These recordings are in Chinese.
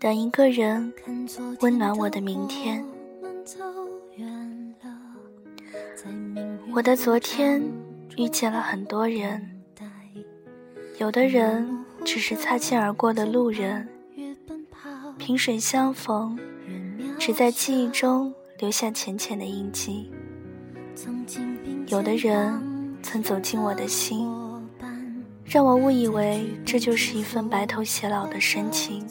等一个人温暖我的明天。我的昨天遇见了很多人，有的人只是擦肩而过的路人，萍水相逢，只在记忆中留下浅浅的印记。有的人曾走进我的心，让我误以为这就是一份白头偕老的深情。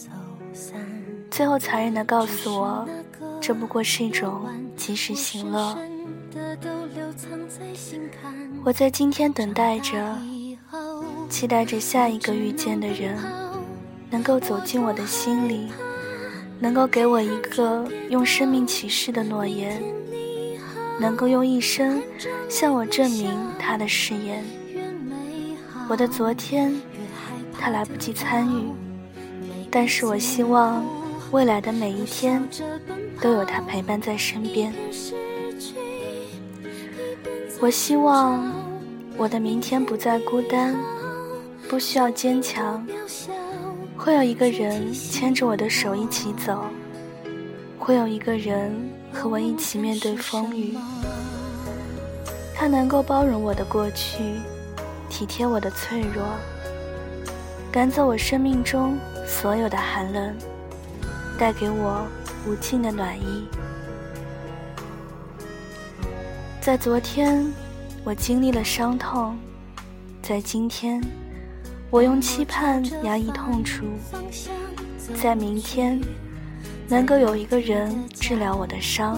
最后残忍地告诉我，这不过是一种及时行乐。我在今天等待着，期待着下一个遇见的人，能够走进我的心里，能够给我一个用生命启示的诺言，能够用一生向我证明他的誓言。我的昨天，他来不及参与，但是我希望。未来的每一天，都有他陪伴在身边。我希望我的明天不再孤单，不需要坚强，会有一个人牵着我的手一起走，会有一个人和我一起面对风雨。他能够包容我的过去，体贴我的脆弱，赶走我生命中所有的寒冷。带给我无尽的暖意。在昨天，我经历了伤痛；在今天，我用期盼压抑痛楚；在明天，能够有一个人治疗我的伤，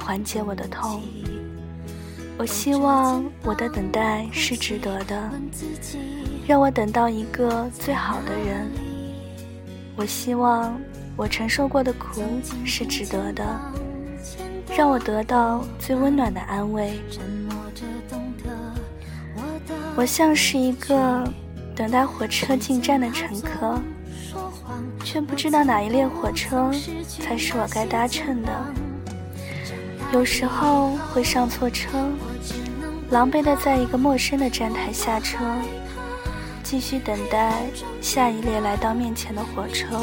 缓解我的痛。我希望我的等待是值得的，让我等到一个最好的人。我希望。我承受过的苦是值得的，让我得到最温暖的安慰。我像是一个等待火车进站的乘客，却不知道哪一列火车才是我该搭乘的。有时候会上错车，狼狈的在一个陌生的站台下车，继续等待下一列来到面前的火车。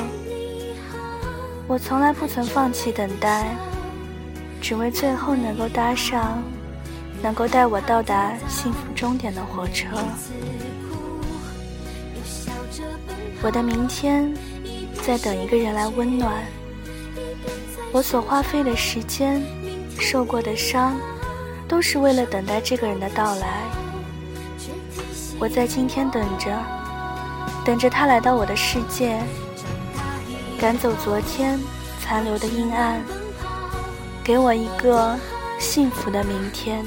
我从来不曾放弃等待，只为最后能够搭上能够带我到达幸福终点的火车。我的明天在等一个人来温暖。我所花费的时间、受过的伤，都是为了等待这个人的到来。我在今天等着，等着他来到我的世界。赶走昨天残留的阴暗，给我一个幸福的明天。